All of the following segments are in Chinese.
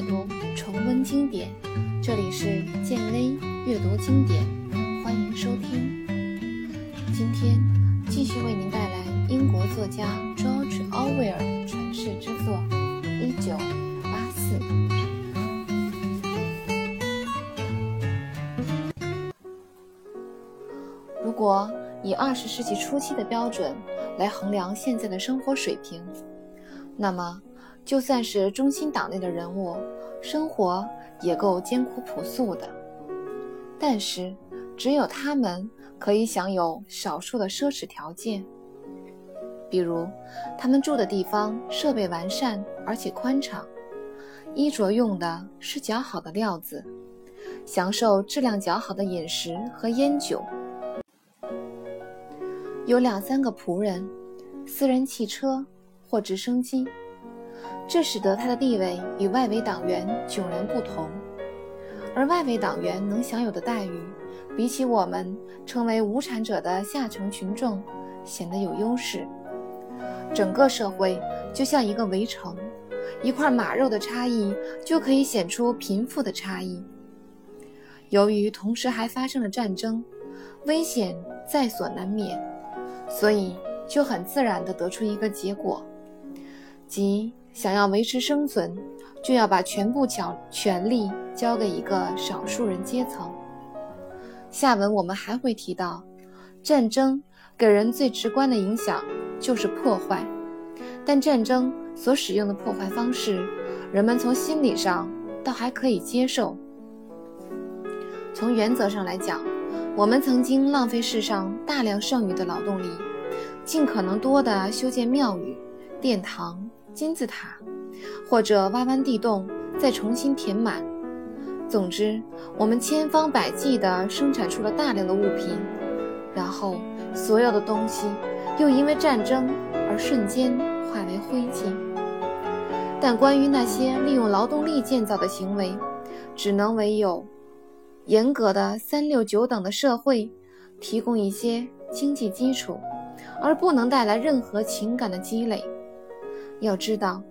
阅读，重温经典。这里是建威阅读经典，欢迎收听。今天继续为您带来英国作家 George Orwell 传世之作《一九八四》。如果以二十世纪初期的标准来衡量现在的生活水平，那么。就算是中心党内的人物，生活也够艰苦朴素的。但是，只有他们可以享有少数的奢侈条件，比如他们住的地方设备完善而且宽敞，衣着用的是较好的料子，享受质量较好的饮食和烟酒，有两三个仆人，私人汽车或直升机。这使得他的地位与外围党员迥然不同，而外围党员能享有的待遇，比起我们成为无产者的下层群众，显得有优势。整个社会就像一个围城，一块马肉的差异就可以显出贫富的差异。由于同时还发生了战争，危险在所难免，所以就很自然地得出一个结果，即。想要维持生存，就要把全部权权力交给一个少数人阶层。下文我们还会提到，战争给人最直观的影响就是破坏，但战争所使用的破坏方式，人们从心理上倒还可以接受。从原则上来讲，我们曾经浪费世上大量剩余的劳动力，尽可能多的修建庙宇、殿堂。金字塔，或者挖完地洞再重新填满。总之，我们千方百计地生产出了大量的物品，然后所有的东西又因为战争而瞬间化为灰烬。但关于那些利用劳动力建造的行为，只能为有严格的三六九等的社会提供一些经济基础，而不能带来任何情感的积累。要知道，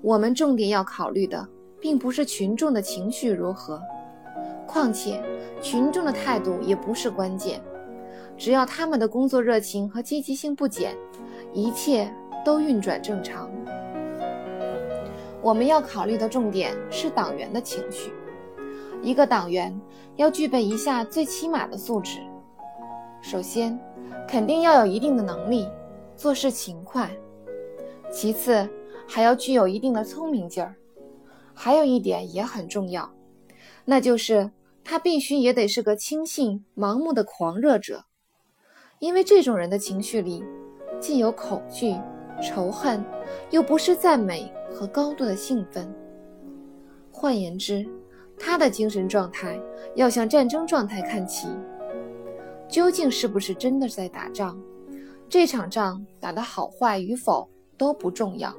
我们重点要考虑的，并不是群众的情绪如何，况且群众的态度也不是关键。只要他们的工作热情和积极性不减，一切都运转正常。我们要考虑的重点是党员的情绪。一个党员要具备一下最起码的素质：首先，肯定要有一定的能力，做事勤快。其次，还要具有一定的聪明劲儿。还有一点也很重要，那就是他必须也得是个轻信、盲目的狂热者，因为这种人的情绪里既有恐惧、仇恨，又不失赞美和高度的兴奋。换言之，他的精神状态要向战争状态看齐。究竟是不是真的在打仗？这场仗打得好坏与否？都不重要，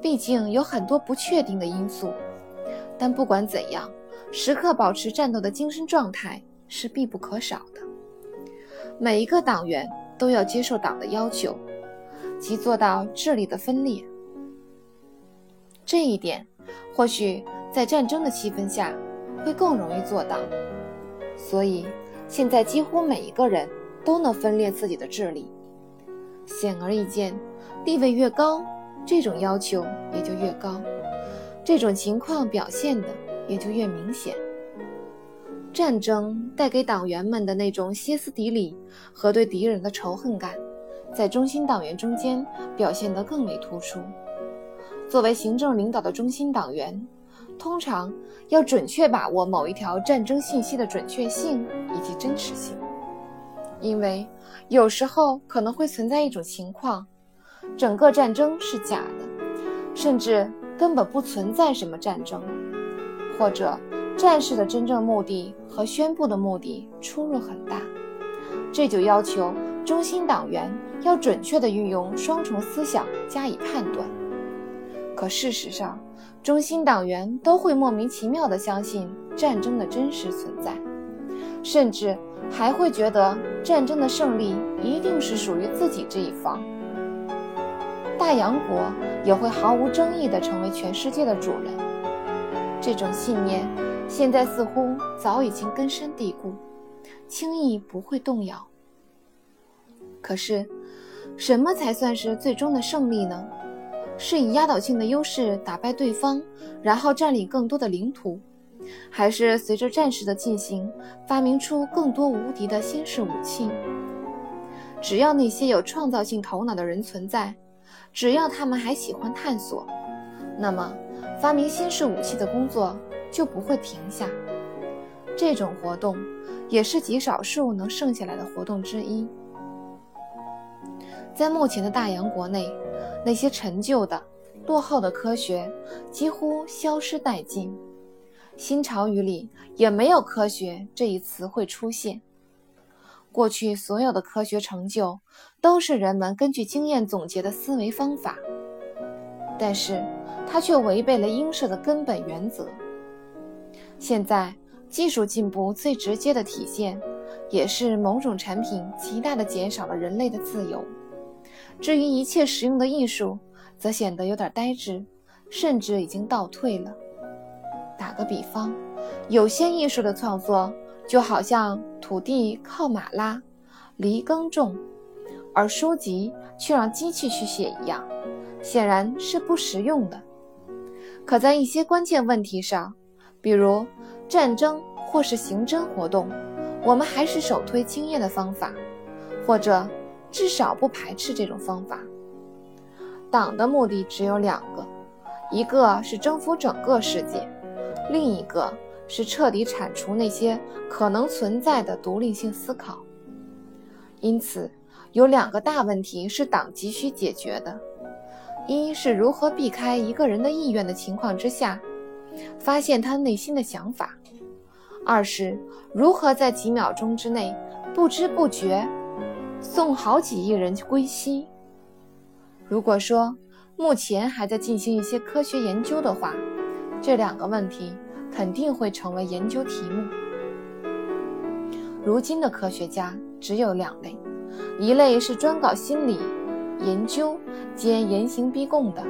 毕竟有很多不确定的因素。但不管怎样，时刻保持战斗的精神状态是必不可少的。每一个党员都要接受党的要求，即做到智力的分裂。这一点或许在战争的气氛下会更容易做到。所以现在几乎每一个人都能分裂自己的智力。显而易见。地位越高，这种要求也就越高，这种情况表现的也就越明显。战争带给党员们的那种歇斯底里和对敌人的仇恨感，在中心党员中间表现得更为突出。作为行政领导的中心党员，通常要准确把握某一条战争信息的准确性以及真实性，因为有时候可能会存在一种情况。整个战争是假的，甚至根本不存在什么战争，或者战士的真正目的和宣布的目的出入很大，这就要求中心党员要准确地运用双重思想加以判断。可事实上，中心党员都会莫名其妙地相信战争的真实存在，甚至还会觉得战争的胜利一定是属于自己这一方。大洋国也会毫无争议地成为全世界的主人。这种信念现在似乎早已经根深蒂固，轻易不会动摇。可是，什么才算是最终的胜利呢？是以压倒性的优势打败对方，然后占领更多的领土，还是随着战事的进行，发明出更多无敌的新式武器？只要那些有创造性头脑的人存在，只要他们还喜欢探索，那么发明新式武器的工作就不会停下。这种活动也是极少数能剩下来的活动之一。在目前的大洋国内，那些陈旧的、落后的科学几乎消失殆尽，新潮语里也没有“科学”这一词汇出现。过去所有的科学成就都是人们根据经验总结的思维方法，但是它却违背了应设的根本原则。现在技术进步最直接的体现，也是某种产品极大的减少了人类的自由。至于一切实用的艺术，则显得有点呆滞，甚至已经倒退了。打个比方，有些艺术的创作。就好像土地靠马拉，犁耕种，而书籍却让机器去写一样，显然是不实用的。可在一些关键问题上，比如战争或是刑侦活动，我们还是首推经验的方法，或者至少不排斥这种方法。党的目的只有两个，一个是征服整个世界，另一个。是彻底铲除那些可能存在的独立性思考。因此，有两个大问题是党急需解决的：一是如何避开一个人的意愿的情况之下，发现他内心的想法；二是如何在几秒钟之内不知不觉送好几亿人归西。如果说目前还在进行一些科学研究的话，这两个问题。肯定会成为研究题目。如今的科学家只有两类，一类是专搞心理研究兼严刑逼供的，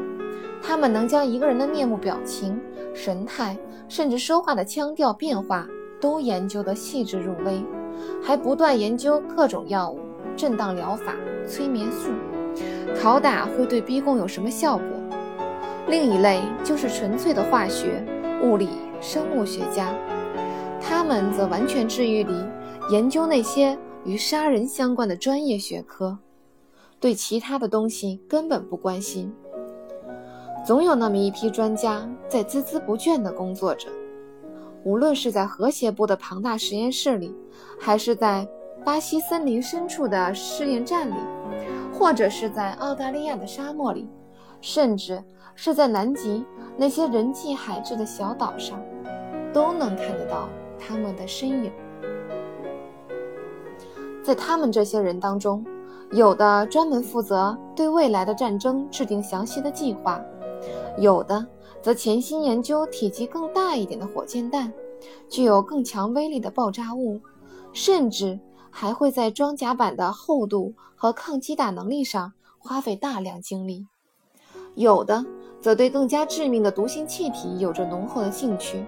他们能将一个人的面目表情、神态，甚至说话的腔调变化都研究得细致入微，还不断研究各种药物、震荡疗法、催眠术，拷打会对逼供有什么效果。另一类就是纯粹的化学、物理。生物学家，他们则完全置于研究那些与杀人相关的专业学科，对其他的东西根本不关心。总有那么一批专家在孜孜不倦地工作着，无论是在和谐部的庞大实验室里，还是在巴西森林深处的试验站里，或者是在澳大利亚的沙漠里，甚至是在南极那些人迹罕至的小岛上。都能看得到他们的身影。在他们这些人当中，有的专门负责对未来的战争制定详细的计划，有的则潜心研究体积更大一点的火箭弹，具有更强威力的爆炸物，甚至还会在装甲板的厚度和抗击打能力上花费大量精力。有的则对更加致命的毒性气体有着浓厚的兴趣。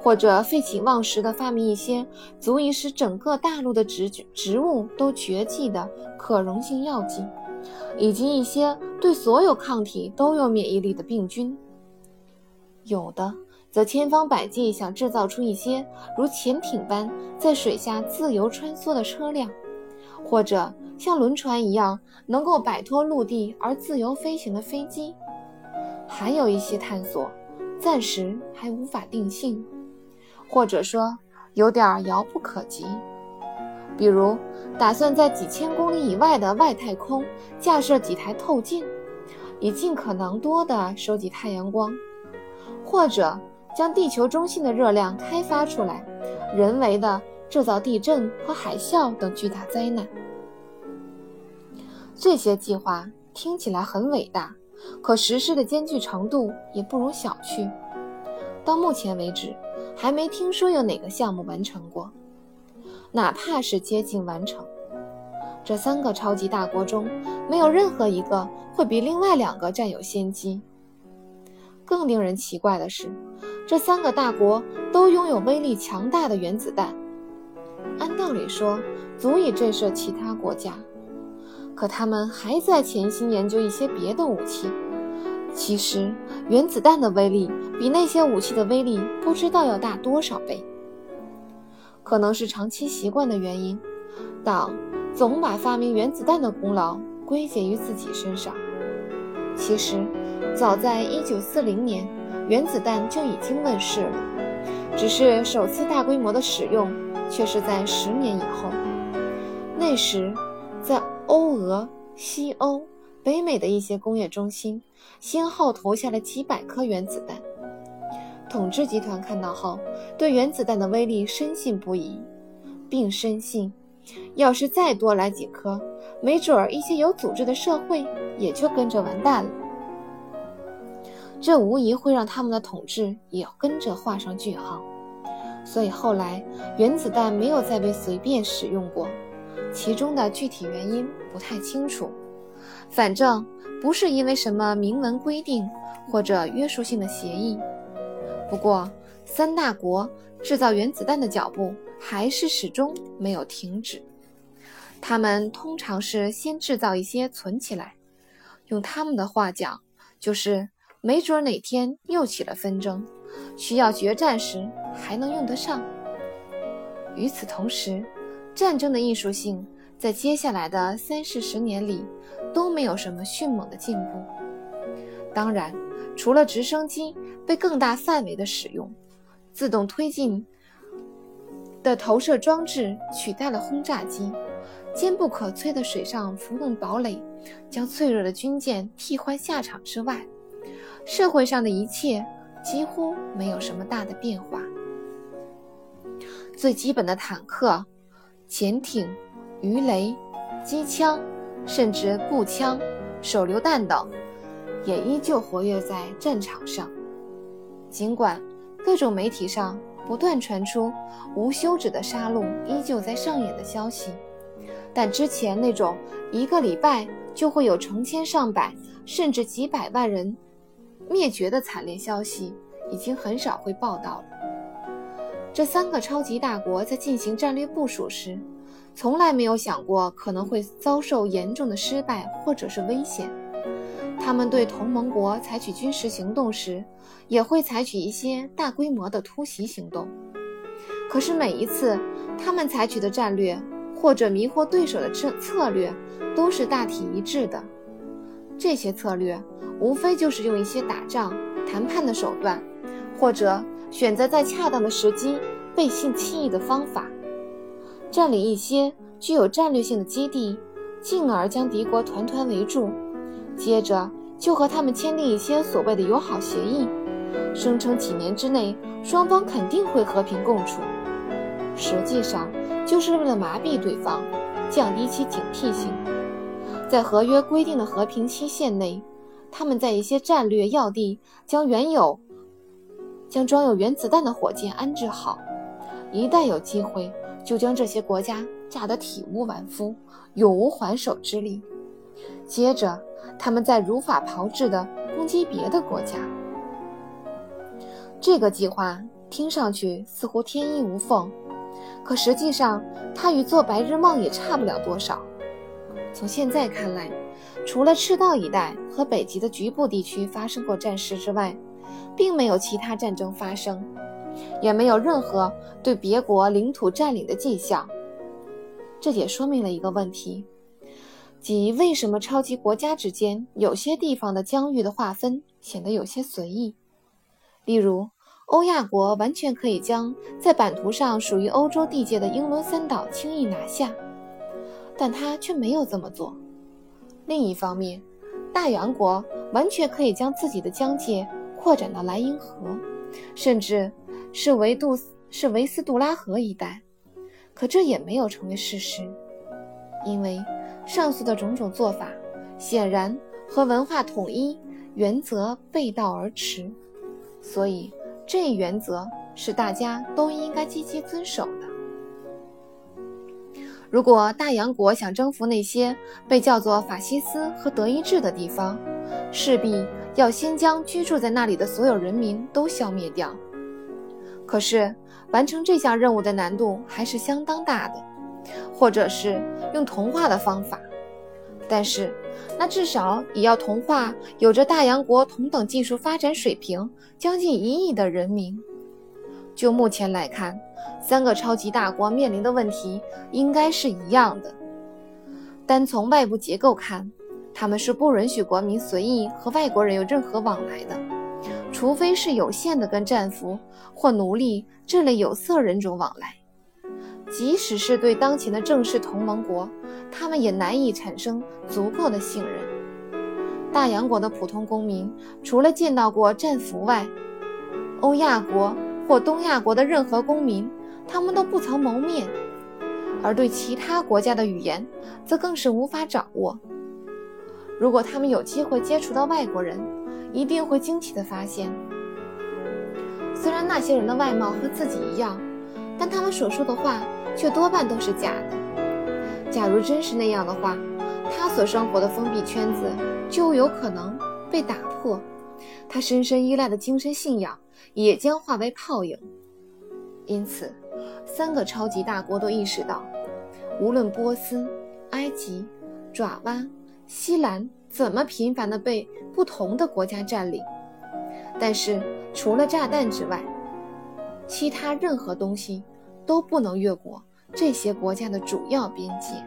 或者废寝忘食地发明一些足以使整个大陆的植植物都绝迹的可溶性药剂，以及一些对所有抗体都有免疫力的病菌。有的则千方百计想制造出一些如潜艇般在水下自由穿梭的车辆，或者像轮船一样能够摆脱陆地而自由飞行的飞机。还有一些探索。暂时还无法定性，或者说有点遥不可及。比如，打算在几千公里以外的外太空架设几台透镜，以尽可能多的收集太阳光；或者将地球中心的热量开发出来，人为的制造地震和海啸等巨大灾难。这些计划听起来很伟大。可实施的艰巨程度也不容小觑。到目前为止，还没听说有哪个项目完成过，哪怕是接近完成。这三个超级大国中，没有任何一个会比另外两个占有先机。更令人奇怪的是，这三个大国都拥有威力强大的原子弹，按道理说足以震慑其他国家。可他们还在潜心研究一些别的武器。其实，原子弹的威力比那些武器的威力不知道要大多少倍。可能是长期习惯的原因，党总把发明原子弹的功劳归结于自己身上。其实，早在1940年，原子弹就已经问世了，只是首次大规模的使用却是在十年以后。那时，在欧俄、西欧、北美的一些工业中心，先后投下了几百颗原子弹。统治集团看到后，对原子弹的威力深信不疑，并深信，要是再多来几颗，没准儿一些有组织的社会也就跟着完蛋了。这无疑会让他们的统治也跟着画上句号。所以后来，原子弹没有再被随便使用过。其中的具体原因不太清楚，反正不是因为什么明文规定或者约束性的协议。不过，三大国制造原子弹的脚步还是始终没有停止。他们通常是先制造一些存起来，用他们的话讲，就是没准哪天又起了纷争，需要决战时还能用得上。与此同时，战争的艺术性在接下来的三四十年里都没有什么迅猛的进步。当然，除了直升机被更大范围的使用，自动推进的投射装置取代了轰炸机，坚不可摧的水上浮动堡垒将脆弱的军舰替换下场之外，社会上的一切几乎没有什么大的变化。最基本的坦克。潜艇、鱼雷、机枪，甚至步枪、手榴弹等，也依旧活跃在战场上。尽管各种媒体上不断传出无休止的杀戮依旧在上演的消息，但之前那种一个礼拜就会有成千上百甚至几百万人灭绝的惨烈消息，已经很少会报道了。这三个超级大国在进行战略部署时，从来没有想过可能会遭受严重的失败或者是危险。他们对同盟国采取军事行动时，也会采取一些大规模的突袭行动。可是每一次，他们采取的战略或者迷惑对手的策策略，都是大体一致的。这些策略无非就是用一些打仗、谈判的手段，或者。选择在恰当的时机背信弃义的方法，占领一些具有战略性的基地，进而将敌国团团围住，接着就和他们签订一些所谓的友好协议，声称几年之内双方肯定会和平共处，实际上就是为了麻痹对方，降低其警惕性。在合约规定的和平期限内，他们在一些战略要地将原有。将装有原子弹的火箭安置好，一旦有机会，就将这些国家炸得体无完肤，永无还手之力。接着，他们再如法炮制地攻击别的国家。这个计划听上去似乎天衣无缝，可实际上它与做白日梦也差不了多少。从现在看来，除了赤道一带和北极的局部地区发生过战事之外，并没有其他战争发生，也没有任何对别国领土占领的迹象。这也说明了一个问题，即为什么超级国家之间有些地方的疆域的划分显得有些随意。例如，欧亚国完全可以将在版图上属于欧洲地界的英伦三岛轻易拿下，但他却没有这么做。另一方面，大洋国完全可以将自己的疆界。扩展到莱茵河，甚至是维杜是维斯杜拉河一带，可这也没有成为事实，因为上述的种种做法显然和文化统一原则背道而驰，所以这一原则是大家都应该积极遵守的。如果大洋国想征服那些被叫做法西斯和德意志的地方，势必。要先将居住在那里的所有人民都消灭掉，可是完成这项任务的难度还是相当大的，或者是用同化的方法。但是，那至少也要同化有着大洋国同等技术发展水平、将近一亿的人民。就目前来看，三个超级大国面临的问题应该是一样的。单从外部结构看，他们是不允许国民随意和外国人有任何往来的，除非是有限的跟战俘或奴隶这类有色人种往来。即使是对当前的正式同盟国，他们也难以产生足够的信任。大洋国的普通公民，除了见到过战俘外，欧亚国或东亚国的任何公民，他们都不曾谋面；而对其他国家的语言，则更是无法掌握。如果他们有机会接触到外国人，一定会惊奇地发现，虽然那些人的外貌和自己一样，但他们所说的话。却多半都是假的。假如真是那样的话，他所生活的封闭圈子就有可能被打破，他深深依赖的精神信仰也将化为泡影。因此，三个超级大国都意识到，无论波斯、埃及、爪哇、西兰怎么频繁地被不同的国家占领，但是除了炸弹之外，其他任何东西。都不能越过这些国家的主要边界。